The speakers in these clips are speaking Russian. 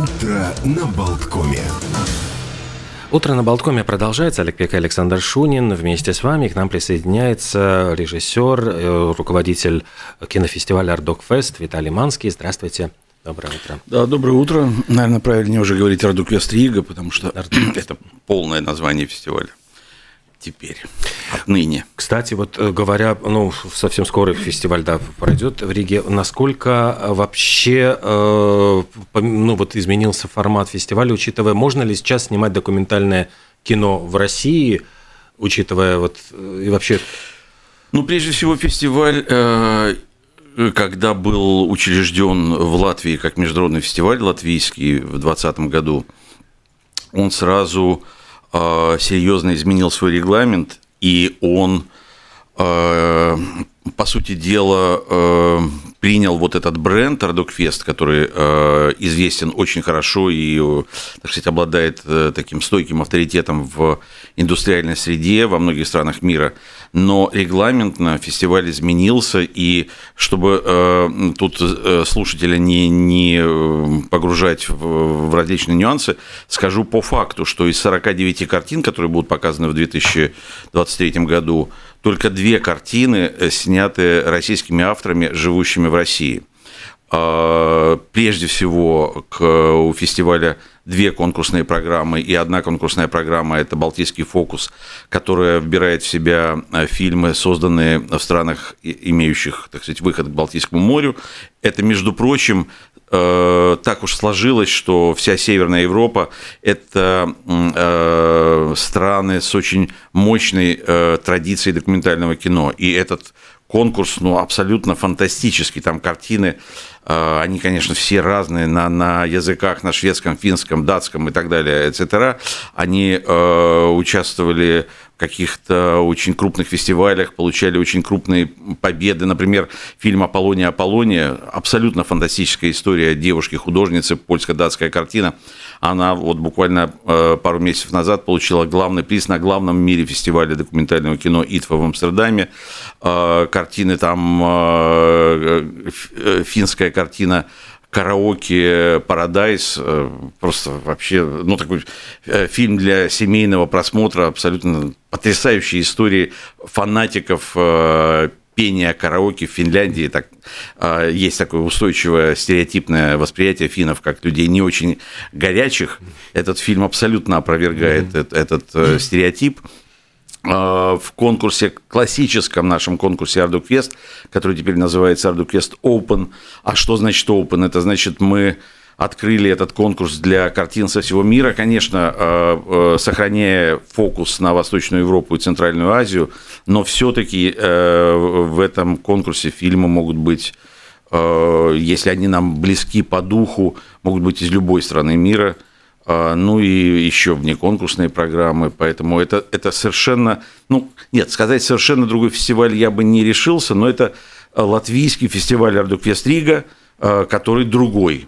Утро на Болткоме. Утро на Болткоме продолжается. Олег Пек и Александр Шунин. Вместе с вами к нам присоединяется режиссер, э, руководитель кинофестиваля «Ардок Фест» Виталий Манский. Здравствуйте. Доброе утро. Да, доброе утро. Наверное, правильнее уже говорить «Ардук Вестрига», потому что это полное название фестиваля теперь, отныне. Кстати, вот э, говоря, ну, совсем скоро фестиваль, да, пройдет в Риге, насколько вообще, э, ну, вот изменился формат фестиваля, учитывая, можно ли сейчас снимать документальное кино в России, учитывая вот, э, и вообще... Ну, прежде всего, фестиваль э, когда был учрежден в Латвии как международный фестиваль латвийский в 2020 году, он сразу Э, серьезно изменил свой регламент, и он, э, по сути дела, э, принял вот этот бренд Ардокфест, который э, известен очень хорошо и, так сказать, обладает э, таким стойким авторитетом в индустриальной среде во многих странах мира. Но регламент на фестиваль изменился, и чтобы э, тут э, слушателя не, не э, погружать в, в различные нюансы, скажу по факту, что из 49 картин, которые будут показаны в 2023 году, только две картины э, сняты российскими авторами, живущими в России. А, прежде всего, к, у фестиваля две конкурсные программы, и одна конкурсная программа – это «Балтийский фокус», которая вбирает в себя э, фильмы, созданные в странах, имеющих, так сказать, выход к Балтийскому морю. Это, между прочим, э, так уж сложилось, что вся Северная Европа – это страны с очень мощной традицией документального кино. И этот конкурс, ну, абсолютно фантастический. Там картины, они, конечно, все разные на, на языках, на шведском, финском, датском и так далее, etc. Они э, участвовали каких-то очень крупных фестивалях, получали очень крупные победы. Например, фильм «Аполлония, Аполлония» – абсолютно фантастическая история девушки-художницы, польско-датская картина. Она вот буквально э, пару месяцев назад получила главный приз на главном мире фестивале документального кино «Итфа» в Амстердаме. Э, картины там, э, финская картина караоке Парадайз, просто вообще, ну, такой фильм для семейного просмотра, абсолютно потрясающие истории фанатиков пения караоке в Финляндии. Так, есть такое устойчивое стереотипное восприятие финнов как людей не очень горячих. Этот фильм абсолютно опровергает mm-hmm. этот, этот стереотип. А, в конкурсе, классическом нашем конкурсе Ardukfest, который теперь называется Ardukfest Open. А что значит Open? Это значит, мы открыли этот конкурс для картин со всего мира, конечно, а, а, сохраняя фокус на Восточную Европу и Центральную Азию, но все-таки в этом конкурсе фильмы могут быть, если они нам близки по духу, могут быть из любой страны мира – ну и еще внеконкурсные программы, поэтому это, это совершенно, ну, нет, сказать совершенно другой фестиваль я бы не решился, но это латвийский фестиваль Ардуквест Рига, который другой.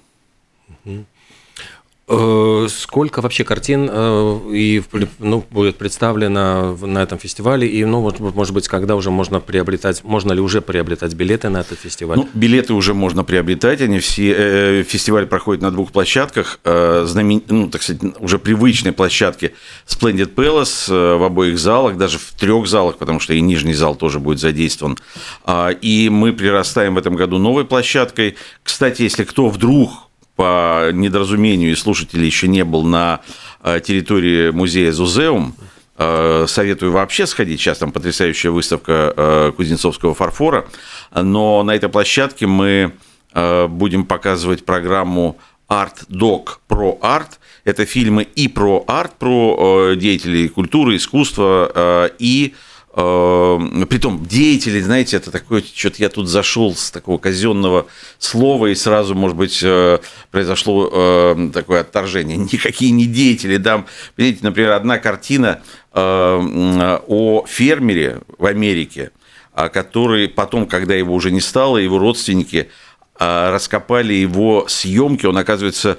Э, сколько вообще картин э, и, ну, будет представлено на этом фестивале? И, ну, может быть, когда уже можно приобретать, можно ли уже приобретать билеты на этот фестиваль? Ну, билеты уже можно приобретать. Они все, э, фестиваль проходит на двух площадках. Знамен, ну, так сказать, уже привычной площадке Splendid Palace в обоих залах, даже в трех залах, потому что и нижний зал тоже будет задействован. А, и мы прирастаем в этом году новой площадкой. Кстати, если кто вдруг по недоразумению и слушателей еще не был на э, территории музея Зузеум, э, советую вообще сходить. Сейчас там потрясающая выставка э, кузнецовского фарфора. Но на этой площадке мы будем показывать программу Art Doc про арт. Это фильмы и про арт, про деятелей культуры, искусства, и притом деятели, знаете, это такое, что-то я тут зашел с такого казенного слова, и сразу, может быть, э, произошло э, такое отторжение. Никакие не деятели. Да, видите, например, одна картина о фермере в Америке, который потом, когда его уже не стало, его родственники раскопали его съемки. Он, оказывается,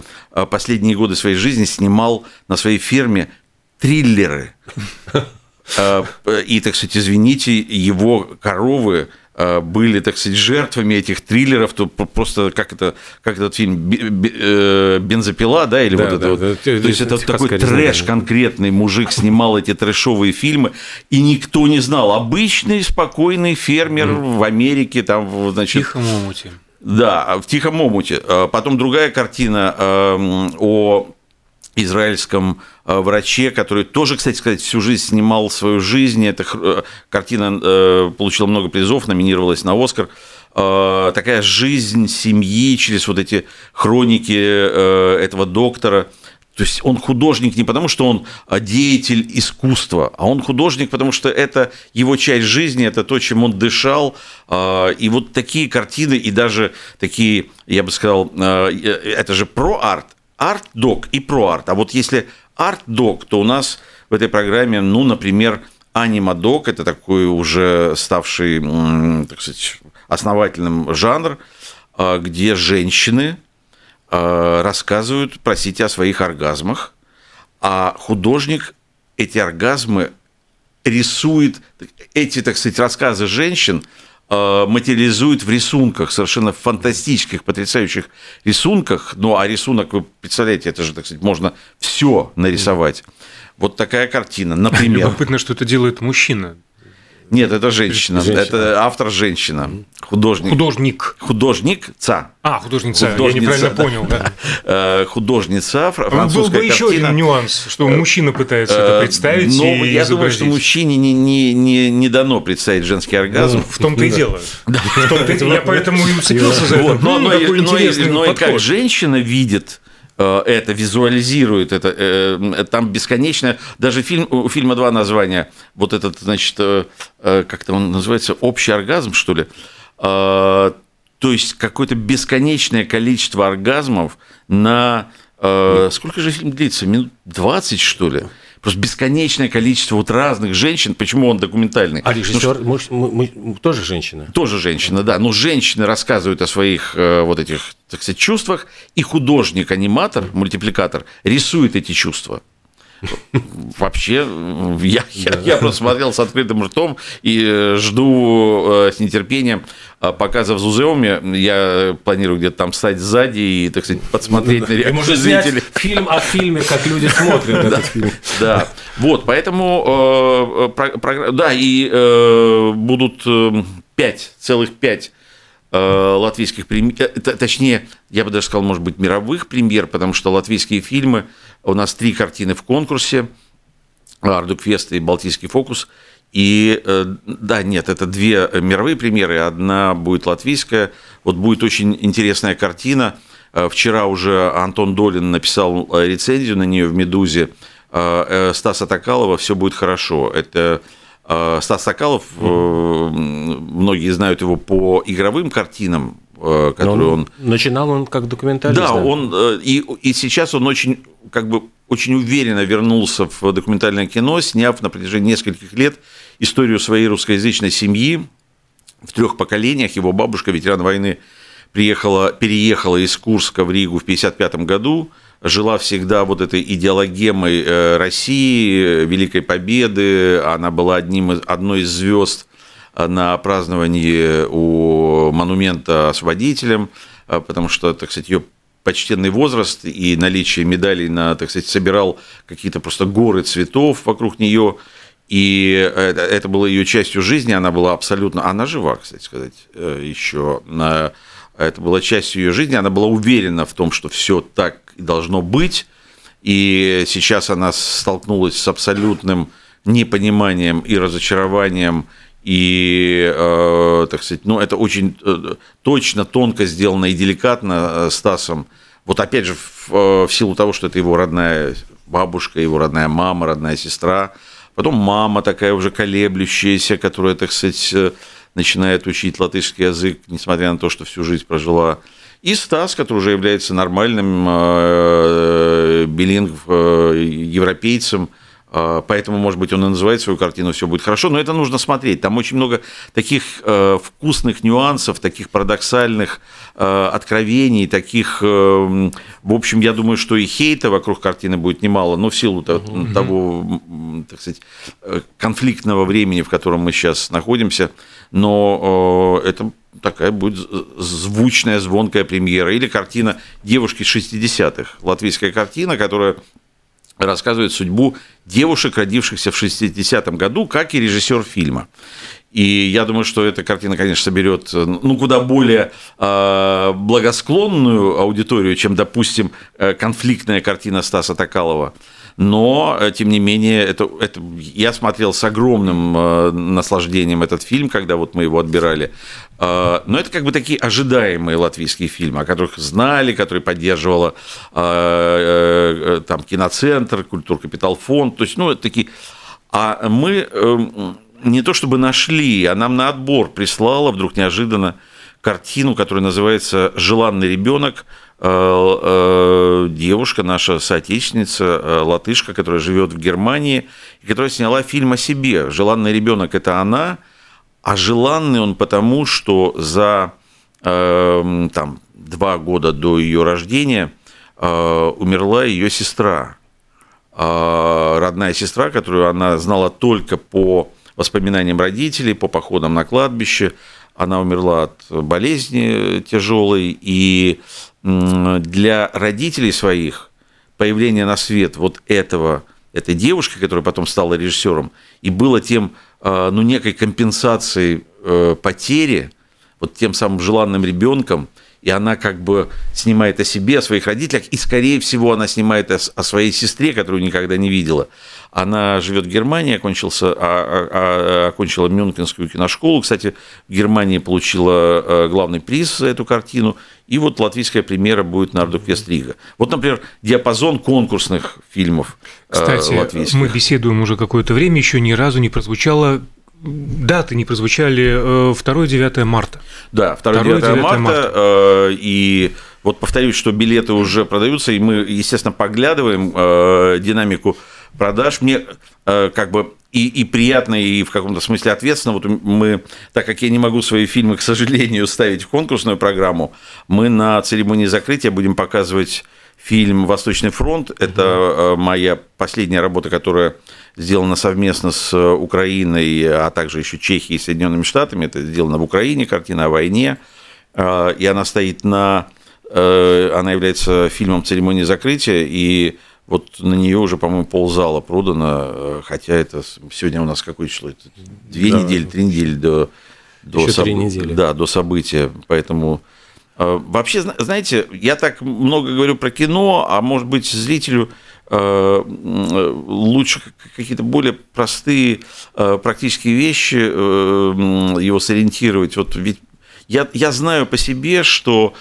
последние годы своей жизни снимал на своей ферме триллеры. Э, и, так сказать, извините, его коровы э, были, так сказать, жертвами этих триллеров, то просто как это, как этот фильм э, «Бензопила», да, или да, вот да, это вот. Да, то есть это такой трэш да. конкретный, мужик снимал эти трэшовые фильмы, и никто не знал. Обычный спокойный фермер mm. в Америке, там, значит... В тихом омуте. Да, в тихом омуте. Потом другая картина о израильском э, враче, который тоже, кстати сказать, всю жизнь снимал свою жизнь. Эта э, картина э, получила много призов, номинировалась на «Оскар». Такая жизнь семьи через вот эти хроники этого доктора. То есть он художник не потому, что он деятель искусства, а он художник, потому что это его часть жизни, это то, чем он дышал. И вот такие картины, и даже такие, я бы сказал, это же про арт, арт-док и про-арт. А вот если арт-док, то у нас в этой программе, ну, например, анима-док, это такой уже ставший, так сказать, основательным жанр, а, где женщины а, рассказывают, простите, о своих оргазмах, а художник эти оргазмы рисует, эти, так сказать, рассказы женщин – материализует в рисунках, совершенно фантастических, потрясающих рисунках. Ну, а рисунок, вы представляете, это же, так сказать, можно все нарисовать. Вот такая картина, например. Любопытно, что это делает мужчина. Нет, это женщина. женщина. Это автор женщина. Художник. Художник. Художник ца. А, художница. художница. Я неправильно да. понял, да. Э, художница, французская Был бы еще один нюанс, что мужчина пытается это э, представить Но и я думаю, что мужчине не, не, не, не дано представить женский оргазм. Ну, в том-то и дело. В том-то и дело. Я поэтому и уцепился за это. Но, но, но и как женщина видит Э, это визуализирует, это, э, там бесконечно, даже фильм, у фильма два названия, вот этот, значит, э, как-то он называется, общий оргазм, что ли, то есть какое-то бесконечное количество оргазмов на... Сколько же фильм длится? Минут 20, что ли? Просто бесконечное количество вот разных женщин. Почему он документальный? А режиссер ну, мы, мы, мы, тоже женщина? Тоже женщина, да. Но женщины рассказывают о своих э, вот этих, так сказать, чувствах, и художник-аниматор, мультипликатор рисует эти чувства. Вообще, я, я, я просто смотрел с открытым ртом и э, жду э, с нетерпением а показа в Зузеуме. Я планирую где-то там стать сзади и, так сказать, подсмотреть на реакцию зрителей. фильм о фильме, как люди смотрят этот фильм. Да, вот, поэтому, э, да, и будут пять, целых пять латвийских премьер, точнее, я бы даже сказал, может быть, мировых премьер, потому что латвийские фильмы у нас три картины в конкурсе. Ардуквест и Балтийский фокус. И э, да, нет, это две мировые премьеры, одна будет латвийская. Вот будет очень интересная картина. Э, вчера уже Антон Долин написал э, рецензию на нее в «Медузе». Стаса Токалова «Все будет хорошо». Это Стас Сокалов, многие знают его по игровым картинам, которые он, он... Начинал он как документалист. Да, он и, и сейчас он очень как бы очень уверенно вернулся в документальное кино, сняв на протяжении нескольких лет историю своей русскоязычной семьи в трех поколениях. Его бабушка, ветеран войны, приехала, переехала из Курска в Ригу в 1955 году, жила всегда вот этой идеологемой э, России, Великой Победы. Она была одним из, одной из звезд на праздновании у монумента освободителям, э, потому что, так сказать, ее почтенный возраст и наличие медалей на, так сказать, собирал какие-то просто горы цветов вокруг нее. И это, это было ее частью жизни, она была абсолютно... Она жива, кстати сказать, э, еще. Это была частью ее жизни, она была уверена в том, что все так должно быть. И сейчас она столкнулась с абсолютным непониманием и разочарованием и, э, так сказать, ну, это очень э, точно, тонко сделано и деликатно э, Стасом. Вот опять же, в, э, в силу того, что это его родная бабушка, его родная мама, родная сестра. Потом мама такая уже колеблющаяся, которая, так сказать, начинает учить латышский язык, несмотря на то, что всю жизнь прожила. И Стас, который уже является нормальным э, билингв э, европейцем, поэтому, может быть, он и называет свою картину «Все будет хорошо», но это нужно смотреть. Там очень много таких э, вкусных нюансов, таких парадоксальных э, откровений, таких, э, в общем, я думаю, что и хейта вокруг картины будет немало, но в силу того, того так сказать, конфликтного времени, в котором мы сейчас находимся. но это такая будет звучная, звонкая премьера. Или картина «Девушки 60-х». Латвийская картина, которая рассказывает судьбу девушек, родившихся в 60-м году, как и режиссер фильма. И я думаю, что эта картина, конечно, соберет ну, куда более э, благосклонную аудиторию, чем, допустим, э, конфликтная картина Стаса Токалова но, э, тем не менее, это, это, я смотрел с огромным э, наслаждением этот фильм, когда вот мы его отбирали. Э, но это как бы такие ожидаемые латвийские фильмы, о которых знали, которые поддерживала там киноцентр, культур капитал фонд, то есть, ну, это такие... А мы не то чтобы нашли, а нам на отбор прислала вдруг неожиданно картину, которая называется «Желанный ребенок», девушка, наша соотечественница, э, латышка, которая живет в Германии, и которая сняла фильм о себе. «Желанный ребенок» – это она, а желанный он потому, что за там, два года до ее рождения умерла ее сестра, родная сестра, которую она знала только по воспоминаниям родителей, по походам на кладбище. Она умерла от болезни тяжелой, и для родителей своих появление на свет вот этого, этой девушки, которая потом стала режиссером, и было тем, а, ну, некой компенсацией э, потери, вот тем самым желанным ребенком, и она как бы снимает о себе, о своих родителях, и, скорее всего, она снимает о, о своей сестре, которую никогда не видела. Она живет в Германии, окончился, а, а, а, окончила Мюнхенскую киношколу. Кстати, в Германии получила э, главный приз за эту картину. И вот латвийская премьера будет на Ардуквест Рига. Вот, например, диапазон конкурсных фильмов э, Кстати, латвийских. мы беседуем уже какое-то время, еще ни разу не прозвучало даты не прозвучали 2-9 э, марта. Да, 2-9 марта, марта. И вот повторюсь, что билеты уже продаются, и мы, естественно, поглядываем динамику продаж. Мне э, как бы и, и приятно, и в каком-то смысле ответственно. Вот мы, так как я не могу свои фильмы, к сожалению, ставить в конкурсную программу, мы на церемонии закрытия будем показывать фильм «Восточный фронт». Это э, моя последняя работа, которая сделана совместно с Украиной, а также еще Чехией и Соединенными Штатами. Это сделано в Украине, картина о войне. Э, и она стоит на... Она является фильмом церемонии закрытия, и вот на нее уже, по-моему, ползала продано, э, хотя это сегодня у нас какое число? Это две да. недели, три недели до, до, соб... недели. Да, до события. Поэтому э, вообще, знаете, я так много говорю про кино, а может быть зрителю э, лучше какие-то более простые практические вещи его сориентировать. Вот ведь я, я знаю по себе, что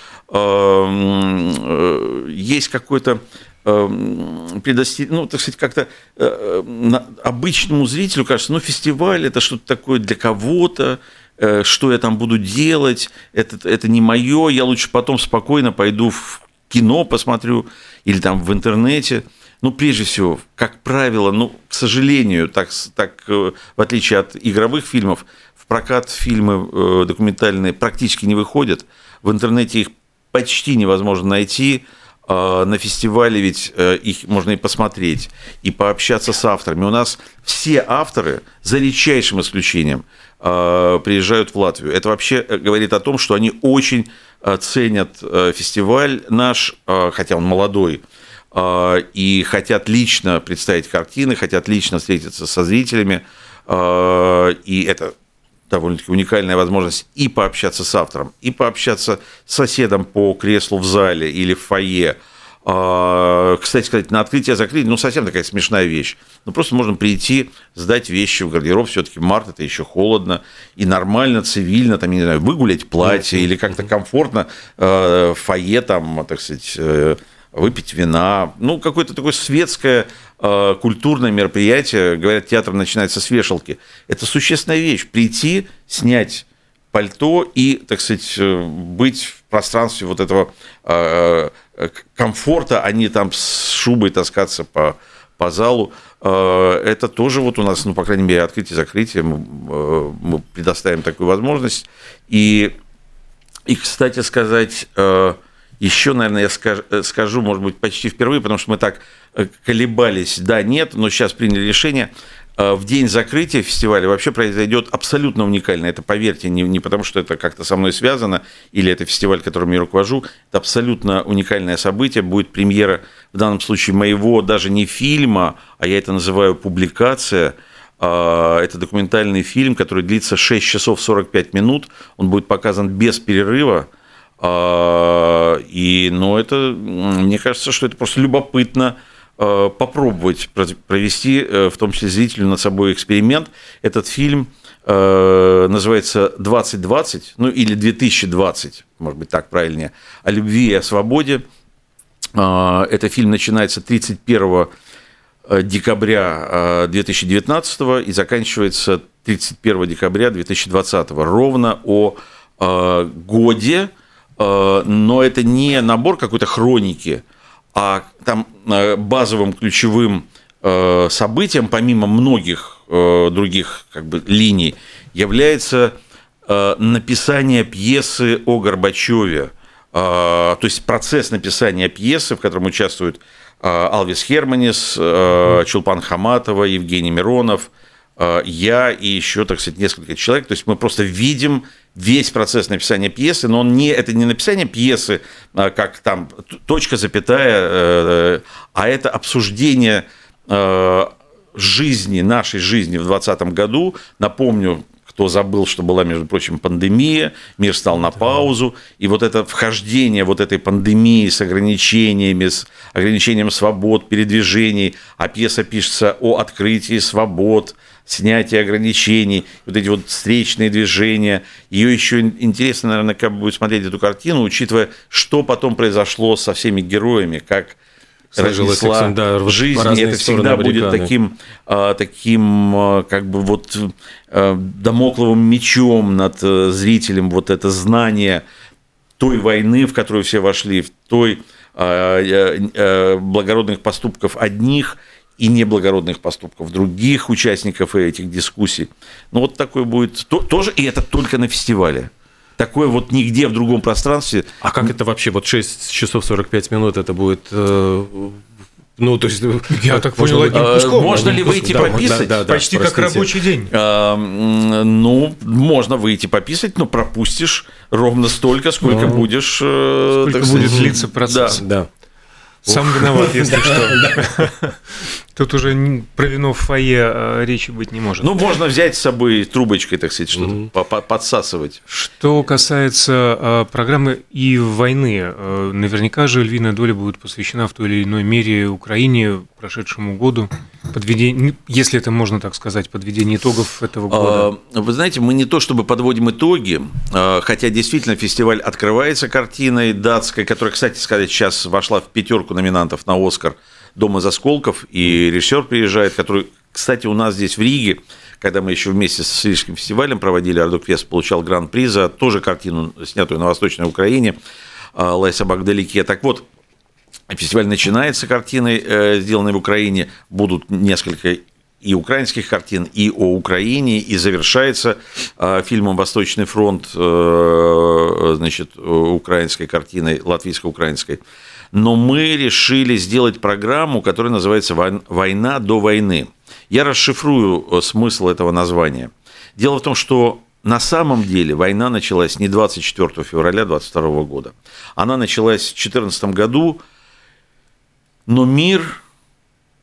есть какой-то предостеречь, ну, так сказать, как-то э, э, обычному зрителю кажется, ну, фестиваль – это что-то такое для кого-то, э, что я там буду делать, это, это не мое, я лучше потом спокойно пойду в кино посмотрю или там в интернете. Ну, прежде всего, как правило, ну, к сожалению, так, так в отличие от игровых фильмов, в прокат фильмы документальные практически не выходят. В интернете их почти невозможно найти – а, на фестивале ведь э, их можно и посмотреть, и пообщаться с авторами. У нас все авторы, за редчайшим исключением, приезжают в Латвию. Это вообще э, говорит о том, что они очень э, ценят фестиваль наш, хотя он молодой, и хотят лично представить картины, хотят лично встретиться со зрителями. И это довольно-таки уникальная возможность и пообщаться с автором, и пообщаться с соседом по креслу в зале или в фойе. А, кстати сказать, на открытие закрытие, ну, совсем такая смешная вещь. Ну, просто можно прийти, сдать вещи в гардероб, все-таки март это еще холодно, и нормально, цивильно, там, не знаю, выгулять платье или как-то комфортно в фойе, там, так сказать, э, выпить вина. Ну, какое-то такое светское Э, культурное мероприятие, говорят, театр начинается с вешалки. Это существенная вещь. Прийти, снять пальто и, так сказать, э, быть в пространстве вот этого э, комфорта, а не там с шубой таскаться по, по залу. Это тоже вот у нас, ну, по крайней мере, открытие закрытие, мы, мы предоставим такую возможность. И, и кстати сказать, еще, наверное, я скажу, скажу, может быть, почти впервые, потому что мы так колебались, да, нет, но сейчас приняли решение. э, в день закрытия фестиваля вообще произойдет абсолютно уникально. Это, поверьте, не, не потому, что это как-то со мной связано, или это фестиваль, которым я руковожу. Это абсолютно уникальное событие. Будет премьера, в данном случае, моего даже не фильма, а я это называю публикация. А, это документальный фильм, который длится 6 часов 45 минут. Он будет показан без перерыва. А, и, ну, это, мне кажется, что это просто любопытно Э, попробовать провести, э, в том числе зрителю, над собой эксперимент. Этот фильм э, называется «2020», ну или «2020», может быть, так правильнее, о любви и о свободе. Этот фильм начинается 31 декабря 2019 и заканчивается 31 декабря 2020, ровно о годе, но это не набор какой-то хроники, а там э, базовым ключевым э, событием, помимо многих э, других как бы, линий, является написание пьесы о Горбачеве. То есть процесс написания пьесы, в котором участвуют Алвис Херманис, Чулпан Хаматова, Евгений Миронов, я и еще, так сказать, несколько человек. То есть мы просто видим весь процесс написания пьесы, но он не, это не написание пьесы, а, как там точка, запятая, э, а это обсуждение э, жизни, нашей жизни в 2020 году. Напомню, кто забыл, что была, между прочим, пандемия, мир стал на паузу, и вот это вхождение вот этой пандемии с ограничениями, с ограничением свобод, передвижений, а пьеса пишется о открытии свобод, снятие ограничений, вот эти вот встречные движения. Ее еще интересно, наверное, как будет смотреть эту картину, учитывая, что потом произошло со всеми героями, как разнесла да, в жизни. Это всегда будет таким, а, таким, а, как бы вот а, домокловым мечом над э, зрителем, вот это знание той войны, в которую все вошли, в той э, благородных поступков одних – и неблагородных поступков других участников этих дискуссий. Ну, вот такой будет то, тоже, и это только на фестивале. Такое вот нигде в другом пространстве. А как это вообще, вот 6 часов 45 минут это будет э, ну, то есть, я так понял, одним куском. Можно ли выйти пописать? Да, да, Почти простите. как рабочий день. А, ну, можно выйти пописать, но пропустишь ровно столько, сколько ну, будешь. Э, сколько будет длиться процесс. Да. да. Сам виноват, если что. Тут уже про вино в фойе э, речи быть не может. Ну, можно взять с собой трубочкой, так сказать, что-то подсасывать. Что касается э, программы и войны, э, наверняка же львиная доля будет посвящена в той или иной мере Украине, прошедшему году, подведение, если это можно так сказать, подведение итогов этого года. Вы знаете, мы не то чтобы подводим итоги, хотя действительно фестиваль открывается картиной датской, которая, кстати сказать, сейчас вошла в пятерку номинантов на Оскар – Дом из осколков, и режиссер приезжает, который, кстати, у нас здесь в Риге, когда мы еще вместе с Рижским фестивалем проводили, Ардук Вест получал гран-при за тоже картину, снятую на Восточной Украине, а, «Лай собак вдалеке». Так вот, фестиваль начинается картиной, э, сделанной в Украине, будут несколько и украинских картин, и о Украине, и завершается а, фильмом «Восточный фронт», э, значит, украинской картиной, латвийско-украинской но мы решили сделать программу, которая называется «Война до войны». Я расшифрую э, смысл этого названия. Дело в том, что на самом деле война началась не 24 февраля 22 года. Она началась в 2014 году, но мир,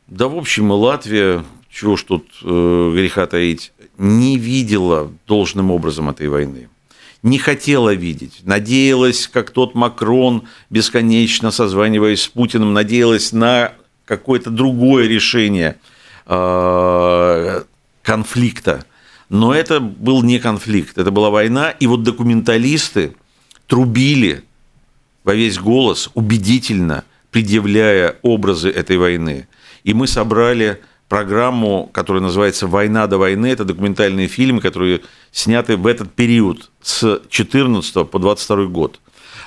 да в общем и Латвия, чего ж тут э, греха таить, не видела должным образом этой войны не хотела видеть. Надеялась, как тот Макрон, бесконечно созваниваясь с Путиным, надеялась на какое-то другое решение э, конфликта. Но это был не конфликт, это была война. И вот документалисты трубили во весь голос, убедительно предъявляя образы этой войны. И мы собрали программу, которая называется «Война до войны». Это документальные фильмы, которые сняты в этот период с 14 по 22 год.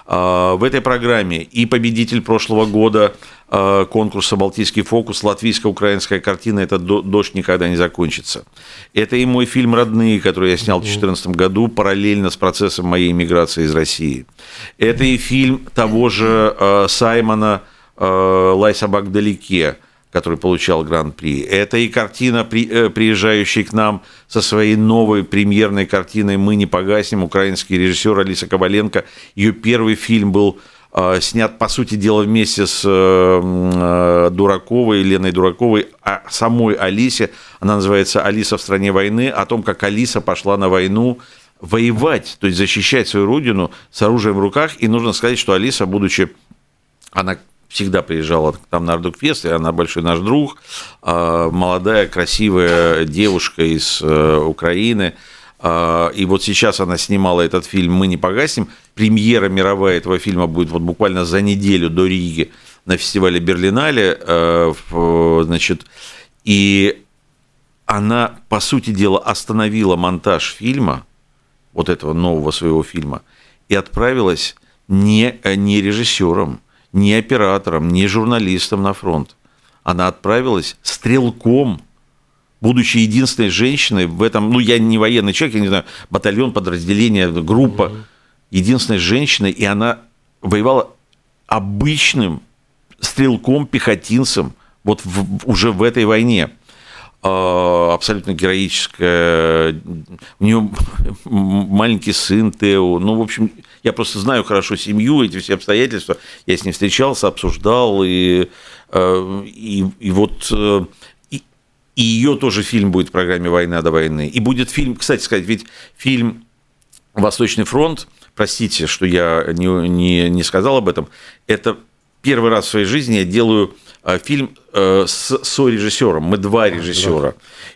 А, в этой программе и победитель прошлого года а, конкурса «Балтийский фокус», латвийско-украинская картина «Это дождь никогда не закончится». Это и мой фильм «Родные», который я снял в 2014 году параллельно с процессом моей иммиграции из России. Это и фильм того же а, Саймона «Лай собак вдалеке», который получал гран-при. Это и картина, э, приезжающая к нам со своей новой премьерной картиной «Мы не погасим», украинский режиссер Алиса Коваленко. Ее первый фильм был э, снят, по сути дела, вместе с э, Дураковой, Леной Дураковой, а самой Алисе. Она называется «Алиса в стране войны», о том, как Алиса пошла на войну воевать, то есть защищать свою родину с оружием в руках. И нужно сказать, что Алиса, будучи она всегда приезжала там на Ардукфест, и она большой наш друг, а, молодая, красивая девушка из э, Украины. А, и вот сейчас она снимала этот фильм «Мы не погасим». Премьера мировая этого фильма будет вот буквально за неделю до Риги на фестивале Берлинале. Э, значит, и она, по сути дела, остановила монтаж фильма, вот этого нового своего фильма, и отправилась не, не режиссером, ни оператором, ни журналистом на фронт. Она отправилась стрелком, будучи единственной женщиной в этом, ну, я не военный человек, я не знаю, батальон, подразделение, группа, единственной женщиной, и она воевала обычным стрелком, пехотинцем, вот в, уже в этой войне. А, абсолютно героическая. У нее маленький сын Тео. Ну, в общем, я просто знаю хорошо семью, эти все обстоятельства. Я с ней встречался, обсуждал. И, э, и, и вот э, и, и ее тоже фильм будет в программе «Война до войны». И будет фильм, кстати сказать, ведь фильм «Восточный фронт», простите, что я не, не, не сказал об этом, это первый раз в своей жизни я делаю Э, фильм с сорежиссером. Мы два режиссера.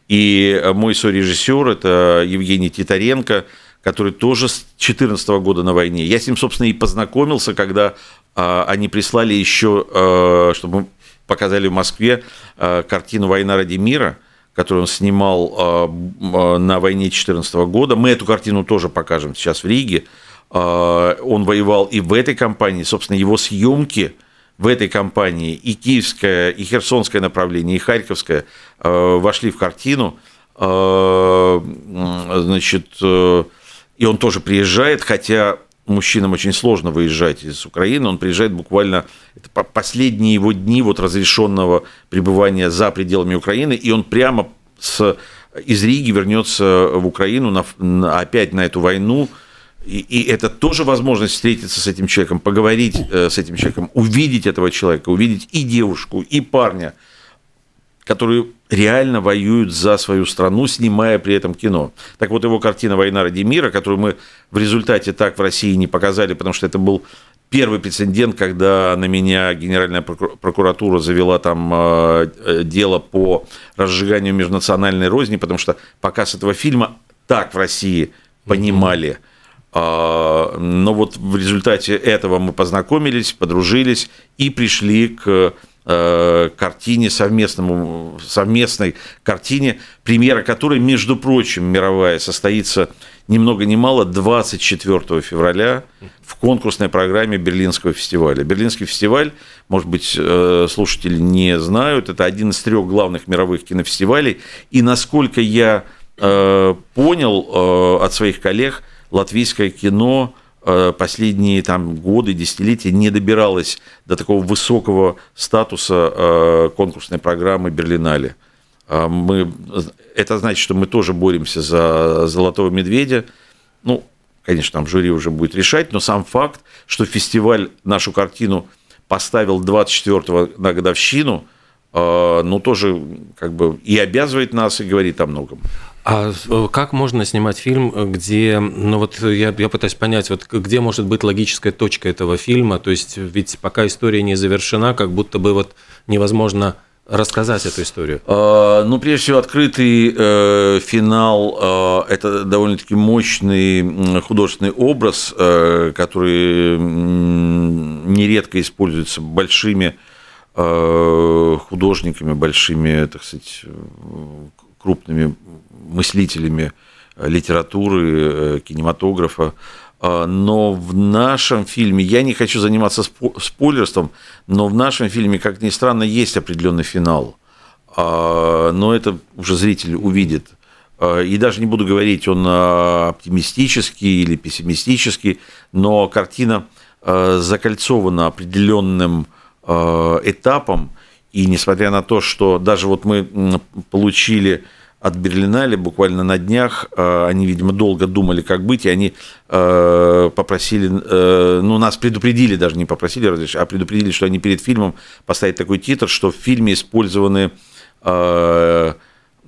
И мой сорежиссер это Евгений Титаренко, который тоже с 2014 года на войне. Я с ним, собственно, и познакомился, когда они прислали еще, чтобы мы показали в Москве картину «Война ради мира», которую он снимал на войне 2014 года. Мы эту картину тоже покажем сейчас в Риге. Он воевал и в этой компании, собственно, его съемки – в этой компании и киевское, и херсонское направление, и харьковское э, вошли в картину. Э, значит, э, и он тоже приезжает, хотя мужчинам очень сложно выезжать из Украины, он приезжает буквально, это последние его дни вот разрешенного пребывания за пределами Украины, и он прямо с, из Риги вернется в Украину на, на, опять на эту войну, и, и это тоже возможность встретиться с этим человеком, поговорить э, с этим человеком, увидеть этого человека, увидеть и девушку, и парня, которые реально воюют за свою страну, снимая при этом кино. Так вот, его картина «Война ради мира», которую мы в результате так в России не показали, потому что это был первый прецедент, когда на меня Генеральная прокуратура завела там э, э, дело по разжиганию межнациональной розни, потому что показ этого фильма так в России понимали – а, но вот в результате этого мы познакомились, подружились и пришли к э, картине совместному, совместной картине, премьера которой, между прочим, мировая, состоится ни много ни мало 24 февраля в конкурсной программе Берлинского фестиваля. Берлинский фестиваль, может быть, э, слушатели не знают, это один из трех главных мировых кинофестивалей. И насколько я э, понял от своих коллег – латвийское кино э, последние там, годы, десятилетия не добиралось до такого высокого статуса э, конкурсной программы Берлинале. А мы, это значит, что мы тоже боремся за «Золотого медведя». Ну, конечно, там жюри уже будет решать, но сам факт, что фестиваль нашу картину поставил 24-го на годовщину, э, ну, тоже как бы и обязывает нас, и говорит о многом. А э, как можно снимать фильм, где, ну вот я, я пытаюсь понять, вот где может быть логическая точка этого фильма, то есть ведь пока история не завершена, как будто бы вот невозможно рассказать эту историю? А, ну, прежде всего, открытый э, финал э, – это довольно-таки мощный художественный образ, э, который нередко используется большими э, художниками, большими, так сказать, крупными мыслителями э, литературы, э, кинематографа. А, но в нашем фильме, я не хочу заниматься спойлерством, но в нашем фильме, как ни странно, есть определенный финал. А, но это уже зритель увидит. А, и даже не буду говорить, он оптимистический или пессимистический, но картина закольцована определенным этапом, И несмотря на то, что даже вот мы получили от Берлинале буквально на днях. Э, они, видимо, долго думали, как быть, и они э, попросили, э, ну, нас предупредили, даже не попросили разрешить, а предупредили, что они перед фильмом поставят такой титр, что в фильме использованы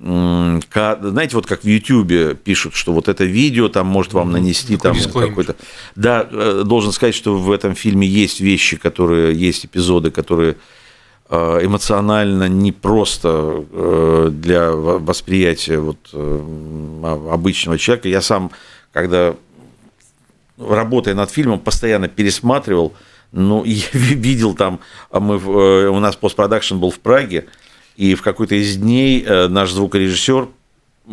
знаете, вот как в Ютьюбе пишут, что вот это видео там может вам нанести там какой-то... Да, должен сказать, что в этом фильме есть вещи, которые, есть эпизоды, которые эмоционально не просто э, для восприятия вот э, обычного человека. Я сам, когда работая над фильмом, постоянно пересматривал, ну, я видел там, а мы, у нас постпродакшн был в Праге, и в какой-то из дней наш звукорежиссер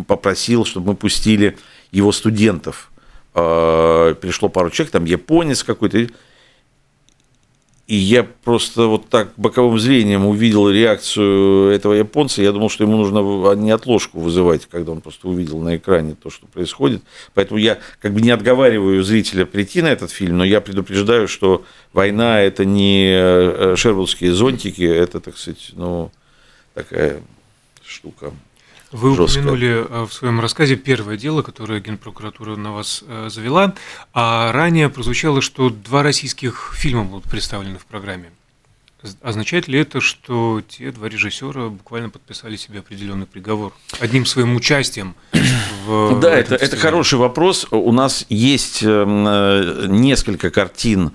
попросил, чтобы мы пустили его студентов. Пришло пару человек, там японец какой-то, и я просто вот так боковым зрением увидел реакцию этого японца. Я думал, что ему нужно не отложку вызывать, когда он просто увидел на экране то, что происходит. Поэтому я как бы не отговариваю зрителя прийти на этот фильм, но я предупреждаю, что война – это не э, шервудские зонтики, это, так сказать, ну, такая штука вы жестко. упомянули э, в своем рассказе первое дело, которое Генпрокуратура на вас э, завела, а ранее прозвучало, что два российских фильма будут представлены в программе. Означает ли это, что те два режиссера буквально подписали себе определенный приговор одним своим участием в Да, это, это хороший вопрос. У нас есть э, несколько картин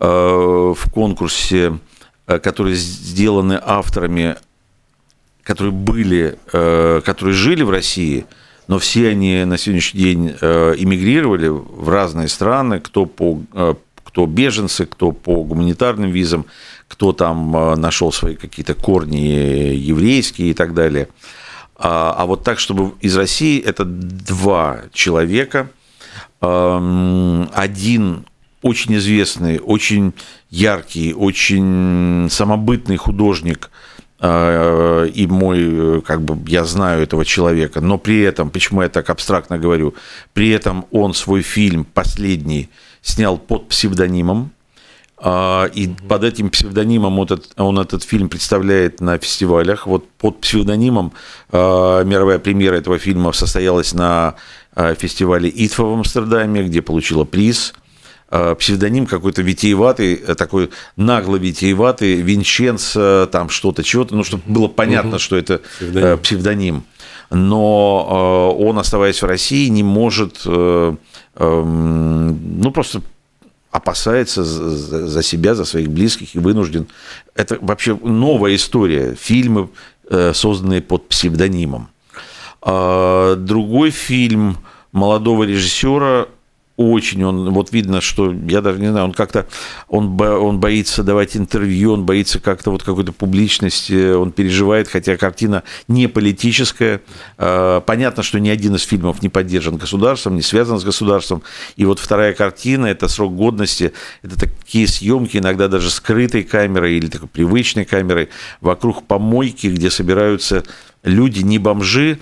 в конкурсе, которые сделаны авторами которые были, э, которые жили в России, но все они на сегодняшний день э, эмигрировали в разные страны, кто по э, кто беженцы, кто по гуманитарным визам, кто там нашел свои какие-то корни еврейские и так далее. А, а вот так, чтобы из России это два человека. Эм, один очень известный, очень яркий, очень самобытный художник – и мой, как бы, я знаю этого человека, но при этом, почему я так абстрактно говорю, при этом он свой фильм последний снял под псевдонимом, а, и под этим псевдонимом он этот, он этот фильм представляет на фестивалях. Вот под псевдонимом а, мировая премьера этого фильма состоялась на фестивале ИТФА в Амстердаме, где получила приз – Э, псевдоним какой-то витиеватый, э, такой нагло витиеватый, Винченц, там что-то, чего-то, ну, чтобы было понятно, угу. что это псевдоним. псевдоним. Но он, оставаясь в России, не может, эм, ну, просто опасается за себя, за своих близких и вынужден. Это вообще новая история. Фильмы, э, созданные под псевдонимом. А другой фильм молодого режиссера очень он, вот видно, что, я даже не знаю, он как-то, он, он боится давать интервью, он боится как-то вот какой-то публичности, он переживает, хотя картина не политическая. А, понятно, что ни один из фильмов не поддержан государством, не связан с государством. И вот вторая картина, это срок годности, это такие съемки, иногда даже скрытой камерой или такой привычной камерой, вокруг помойки, где собираются люди, не бомжи,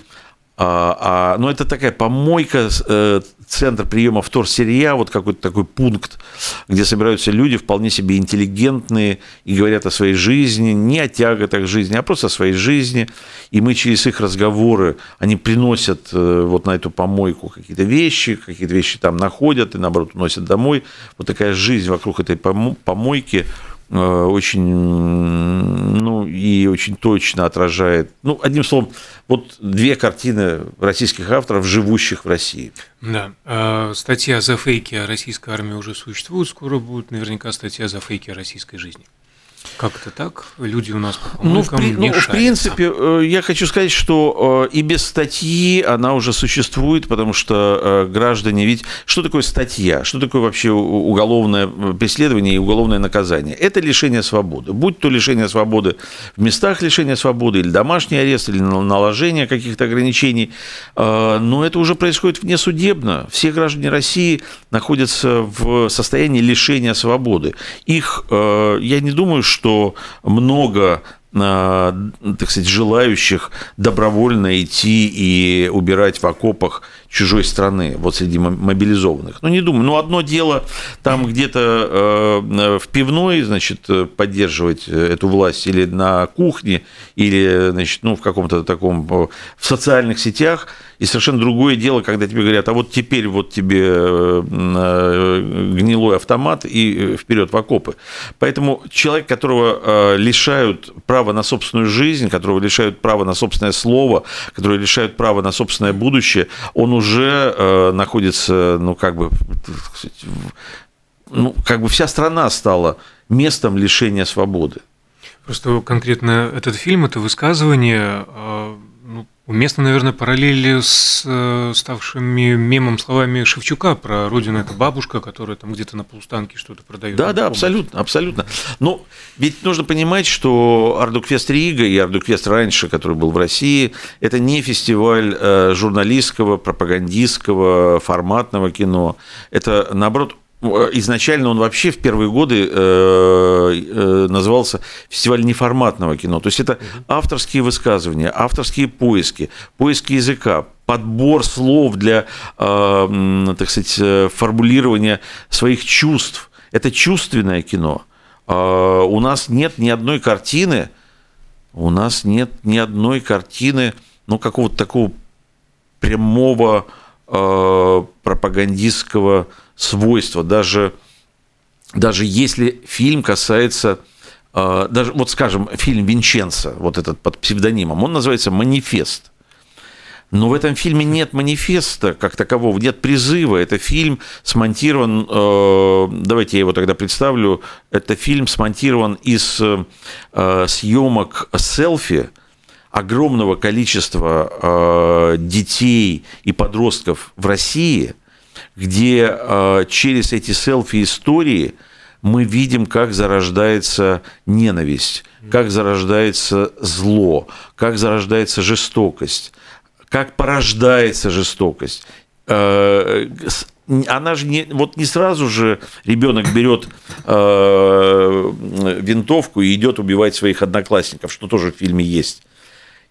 а, а, ну, это такая помойка, э, центр приема вторсырья, вот какой-то такой пункт, где собираются люди вполне себе интеллигентные и говорят о своей жизни, не о тяготах жизни, а просто о своей жизни. И мы через их разговоры, они приносят э, вот на эту помойку какие-то вещи, какие-то вещи там находят и, наоборот, уносят домой. Вот такая жизнь вокруг этой помойки – очень, ну, и очень точно отражает, ну, одним словом, вот две картины российских авторов, живущих в России. Да, э, статья за фейки о российской армии уже существует, скоро будет наверняка статья за фейки о российской жизни. Как это так? Люди у нас по ну, в, при, ну, в принципе, э, я хочу сказать, что э, и без статьи она уже существует, потому что э, граждане ведь... Что такое статья? Что такое вообще уголовное преследование и уголовное наказание? Это лишение свободы. Будь то лишение свободы в местах лишения свободы, или домашний арест, или наложение каких-то ограничений. Но это уже происходит внесудебно. Все граждане России находятся в состоянии лишения свободы. Их, я не думаю, что что много а, так сказать, желающих добровольно идти и убирать в окопах чужой страны, вот среди мобилизованных. Ну, не думаю. Ну, одно дело там где-то э, в пивной, значит, поддерживать эту власть или на кухне, или, значит, ну, в каком-то таком, в социальных сетях – и совершенно другое дело, когда тебе говорят, а вот теперь вот тебе э, э, гнилой автомат и э, вперед в окопы. Поэтому человек, которого лишают права на собственную жизнь, которого лишают права на собственное слово, которого лишают права на собственное будущее, он уже находится, ну, как бы, ну, как бы вся страна стала местом лишения свободы. Просто конкретно этот фильм, это высказывание Уместно, наверное, параллели с э, ставшими мемом словами Шевчука про родину это бабушка, которая там где-то на полустанке что-то продает. Да, да, абсолютно, абсолютно. Но ведь нужно понимать, что Ардукфест Рига и Ардукфест раньше, который был в России, это не фестиваль э, журналистского, пропагандистского, форматного кино. Это, наоборот, изначально он вообще в первые годы э, э, назывался фестиваль неформатного кино. То есть это авторские высказывания, авторские поиски, поиски языка, подбор слов для, э, так сказать, формулирования своих чувств. Это чувственное кино. У нас нет ни одной картины, у нас нет ни одной картины, ну, какого-то такого прямого пропагандистского свойства, даже, даже если фильм касается а, даже, вот скажем, фильм Винченца, вот этот под псевдонимом, он называется «Манифест». Но в этом фильме нет манифеста как такового, нет призыва. Это фильм смонтирован, э, давайте я его тогда представлю, это фильм смонтирован из э, съемок селфи огромного количества э, детей и подростков в России – где э, через эти селфи-истории мы видим, как зарождается ненависть, как зарождается зло, как зарождается жестокость, как порождается жестокость. Э, она же не, вот не сразу же ребенок берет э, винтовку и идет убивать своих одноклассников, что тоже в фильме есть.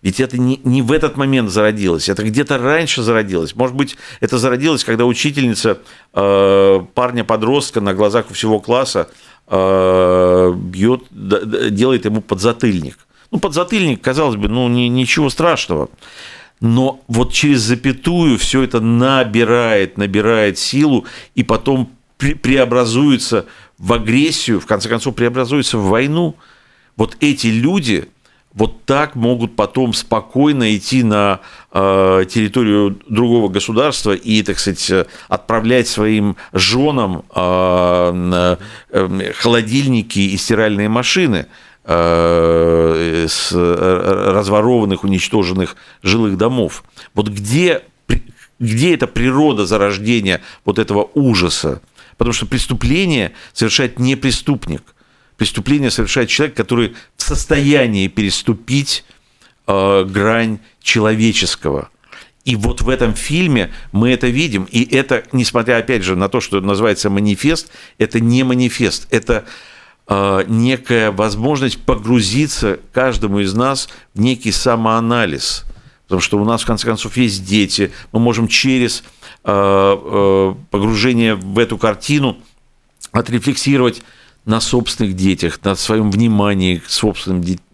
Ведь это не, не в этот момент зародилось, это где-то раньше зародилось. Может быть, это зародилось, когда учительница э, парня-подростка на глазах у всего класса э, бьет, делает ему подзатыльник. Ну, подзатыльник, казалось бы, ну, не, ничего страшного. Но вот через запятую все это набирает, набирает силу, и потом преобразуется в агрессию, в конце концов, преобразуется в войну. Вот эти люди, вот так могут потом спокойно идти на э, территорию другого государства и, так сказать, отправлять своим женам э, э, холодильники и стиральные машины с разворованных, уничтоженных жилых домов. Вот где, где эта природа зарождения вот этого ужаса? Потому что преступление совершает не преступник – преступление совершает человек, который в состоянии переступить э, грань человеческого. И вот в этом фильме мы это видим. И это, несмотря, опять же, на то, что называется манифест, это не манифест, это э, некая возможность погрузиться каждому из нас в некий самоанализ. Потому что у нас, в конце концов, есть дети. Мы можем через э, э, погружение в эту картину отрефлексировать на собственных детях, на своем внимании к собственным детям.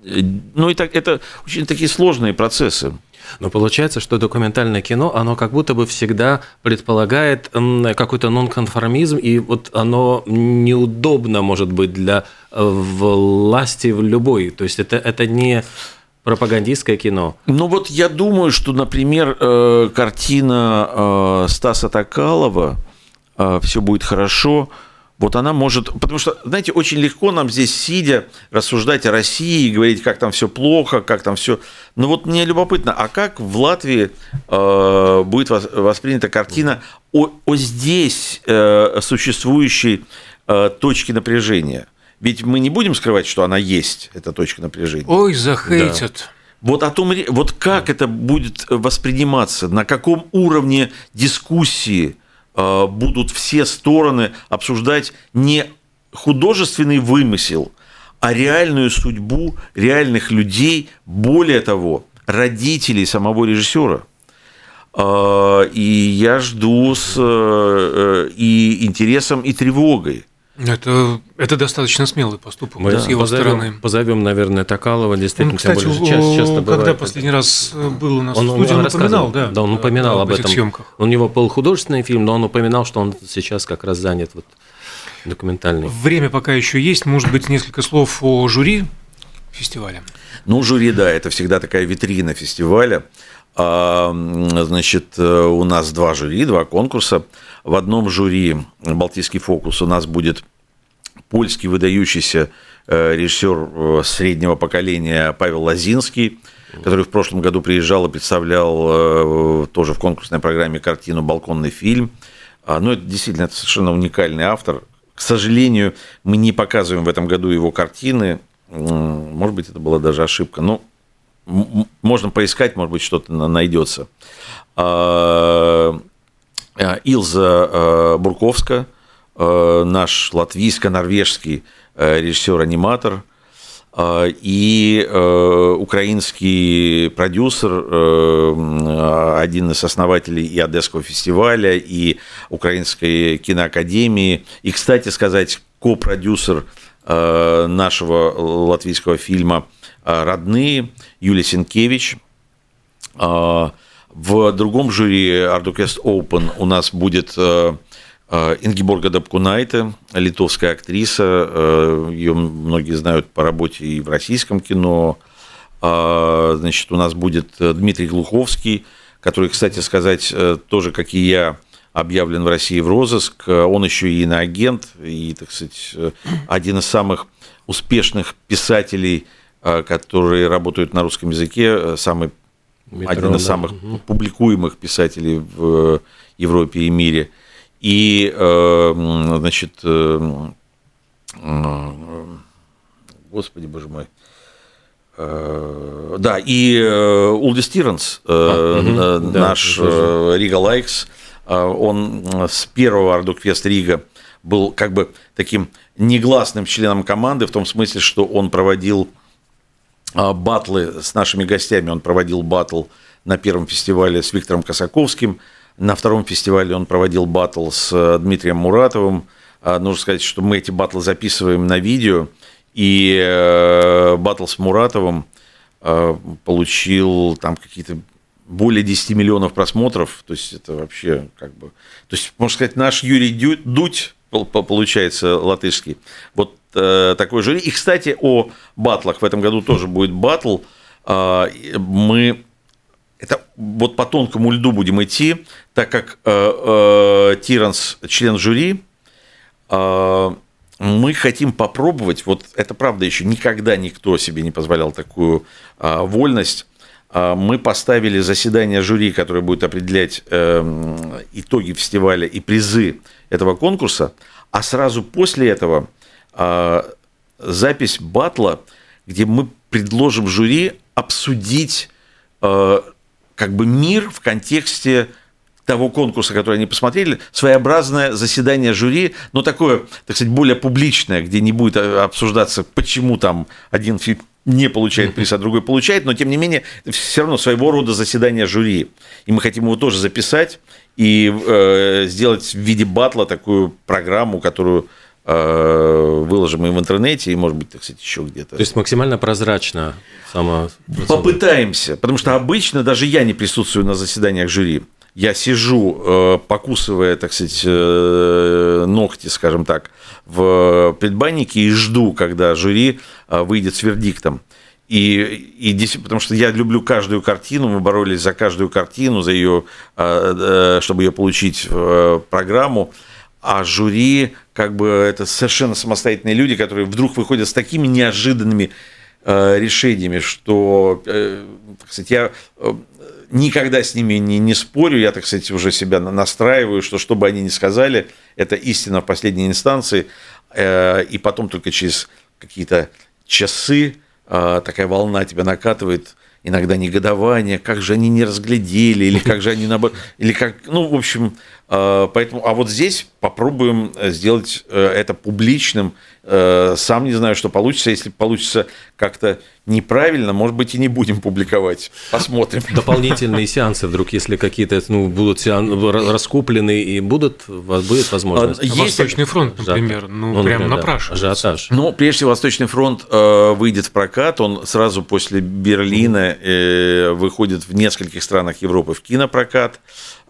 Ну, и так, это очень такие сложные процессы. Но получается, что документальное кино, оно как будто бы всегда предполагает какой-то нонконформизм, и вот оно неудобно может быть для э, власти в любой. То есть это, это не пропагандистское кино. Ну вот я думаю, что, например, э, картина э, Стаса Токалова «Все будет хорошо», вот она может... Потому что, знаете, очень легко нам здесь, сидя, рассуждать о России, говорить, как там все плохо, как там все... Но вот мне любопытно, а как в Латвии э, будет воспринята картина о, о здесь э, существующей э, точке напряжения? Ведь мы не будем скрывать, что она есть, эта точка напряжения. Ой, захейтят. Да. Вот о том, вот как это будет восприниматься, на каком уровне дискуссии будут все стороны обсуждать не художественный вымысел, а реальную судьбу реальных людей, более того, родителей самого режиссера. И я жду с и интересом, и тревогой. Это, это достаточно смелый поступок Мы с его позовем, стороны. Позовем, наверное, Такалова, действительно, Он, кстати, тем более, часто, часто когда бывает последний это. раз был у нас Он, в студии, он он упоминал, да, да, он упоминал об, этих этом. съемках. У него был художественный фильм, но он упоминал, что он сейчас как раз занят вот документальный. Время пока еще есть, может быть, несколько слов о жюри фестиваля. Ну, жюри, да, это всегда такая витрина фестиваля. А, Значит, э, у нас два жюри, два конкурса. В одном жюри «Балтийский фокус» у нас будет польский выдающийся э, режиссер э, среднего поколения Павел Лазинский, который в прошлом году приезжал и представлял тоже в конкурсной программе картину «Балконный фильм». А, Ну, это действительно это совершенно уникальный автор. К сожалению, мы не показываем в этом году его картины. Может быть, это была даже ошибка. Но м- можно поискать, может быть, что-то на- найдется. А, Илза э, Бурковска, э, наш латвийско-норвежский э, режиссер-аниматор, а, и э, украинский продюсер, э, один из основателей и Одесского фестиваля, и Украинской киноакадемии, и, кстати сказать, ко-продюсер э, нашего латвийского фильма э, «Родные» Юлия Сенкевич. В другом жюри Ardukest Open у нас будет э, э, Ингеборга Дапкунайте, литовская актриса. Э, Ее многие знают по работе и в российском кино. А, Значит, у нас будет э, Дмитрий Глуховский, который, кстати сказать, э, тоже, как и я, объявлен в России в розыск. Э, Он еще и иноагент, и, так сказать, э, один из самых успешных писателей, э, которые работают на русском языке, э, самый Метро, один из да. самых публикуемых писателей в Европе и мире. И, э, м, значит, э, э, господи, боже мой, Э, да, и Тиренс, э, э, да, наш э, Рига Лайкс, он с первого Ардукфест Рига был как бы таким негласным членом команды, в том смысле, что он проводил а, батлы с нашими гостями. Он проводил батл на первом фестивале с Виктором Косаковским, на втором фестивале он проводил батл с э, Дмитрием Муратовым. А, Нужно сказать, что мы эти батлы записываем на видео, и э, батл с Муратовым э, получил там какие-то более 10 миллионов просмотров, то есть это вообще как бы... То есть, можно сказать, наш Юрий Дудь, пол- по- получается, латышский, вот такой жюри. И, кстати, о батлах. В этом году тоже будет батл. А, мы вот по тонкому льду будем идти, так как э, э, Тиранс член жюри, э, мы хотим попробовать, вот это правда еще никогда никто себе не позволял такую э, вольность. Э, Мы поставили заседание жюри, которое будет определять э, итоги фестиваля и призы этого конкурса, а сразу после этого э, запись батла, где мы предложим жюри обсудить э, как бы мир в контексте того конкурса, который они посмотрели, своеобразное заседание жюри, но такое, так сказать, более публичное, где не будет э, обсуждаться, почему там один фильм не получает приз, а другой получает, но тем не менее все равно своего рода заседание жюри. И мы хотим его тоже записать и э, сделать в виде батла такую программу, которую выложим и в интернете, и, может быть, так сказать, еще где-то. То есть максимально прозрачно сама. Попытаемся, потому что обычно даже я не присутствую на заседаниях жюри. Я сижу, э, покусывая, так сказать, э, ногти, скажем так, в предбаннике и жду, когда жюри э, выйдет с вердиктом. И, и здесь- потому что я люблю каждую картину, мы боролись за каждую картину, за ее, э, э, чтобы ее получить в э, программу. А жюри, как бы, это совершенно самостоятельные люди, которые вдруг выходят с такими неожиданными э, решениями, что, э, так я э, никогда с ними не, не спорю, я, так сказать, уже себя на- настраиваю, что что бы они ни сказали, это истина в последней инстанции, Э, и потом только через какие-то часы э, такая волна тебя накатывает, иногда негодование, как же они не разглядели, или как же они наоборот, или как, ну, в общем, поэтому, а вот здесь попробуем сделать это публичным. Сам не знаю, что получится. Если получится как-то неправильно, может быть, и не будем публиковать. Посмотрим. Дополнительные сеансы вдруг, если какие-то ну, будут сеан... раскуплены и будут, будет возможность. А, есть... Восточный фронт, например, ну, ну прям напрашивается. Ажиотаж. Ну, прежде всего, Восточный фронт э, выйдет в прокат. Он сразу после Берлина э, выходит в нескольких странах Европы в кинопрокат.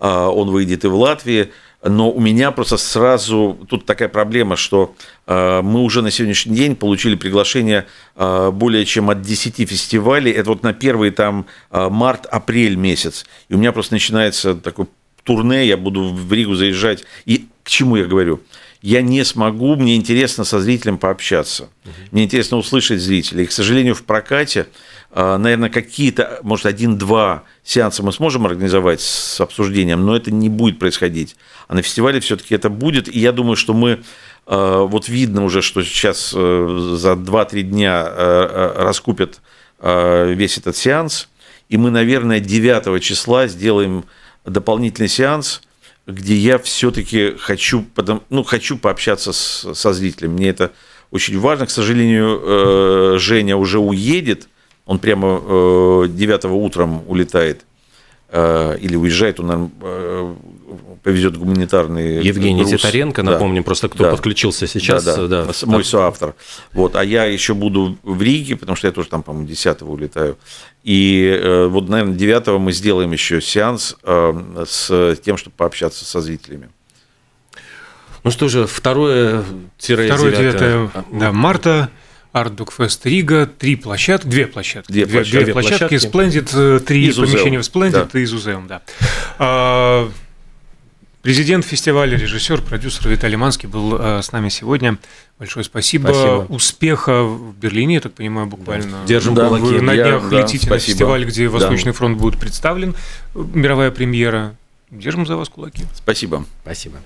Э, он выйдет и в Латвии но у меня просто сразу тут такая проблема, что э, мы уже на сегодняшний день получили приглашение э, более чем от 10 фестивалей. Это вот на первый там март-апрель месяц. И у меня просто начинается такой турне, я буду в Ригу заезжать. И к чему я говорю? я не смогу, мне интересно со зрителем пообщаться. Мне интересно услышать зрителей. И, к сожалению, в прокате, наверное, какие-то, может, один-два сеанса мы сможем организовать с обсуждением, но это не будет происходить. А на фестивале все-таки это будет. И я думаю, что мы э, вот видно уже, что сейчас э, за 2-3 дня э, раскупят весь этот сеанс. И мы, наверное, 9 числа сделаем дополнительный сеанс, где я все-таки хочу, ну, хочу пообщаться с, со зрителем. Мне это очень важно. К сожалению, Женя уже уедет. Он прямо 9 утром улетает или уезжает, он, наверное, повезет гуманитарный Евгений груз. Титаренко, напомним, да. просто кто да. подключился сейчас. Да, да. да. Мой соавтор. Вот. А я еще буду в Риге, потому что я тоже там, по-моему, 10 улетаю. И э, вот, наверное, 9 мы сделаем еще сеанс э, с тем, чтобы пообщаться со зрителями. Ну что же, второе Второе 9 да, марта. Артдокфест Рига, три площадки, две площадки, две, две, площадки, две площадки, Splendid, три из помещения в Splendid да. и из Узеум, да. А, Президент фестиваля, режиссер, продюсер Виталий Манский был э, с нами сегодня. Большое спасибо. спасибо. Успеха в Берлине, я так понимаю, буквально. Держим да, кулаки. на днях я, летите да, на фестиваль, где Восточный да. фронт будет представлен. Мировая премьера. Держим за вас кулаки. Спасибо. Спасибо.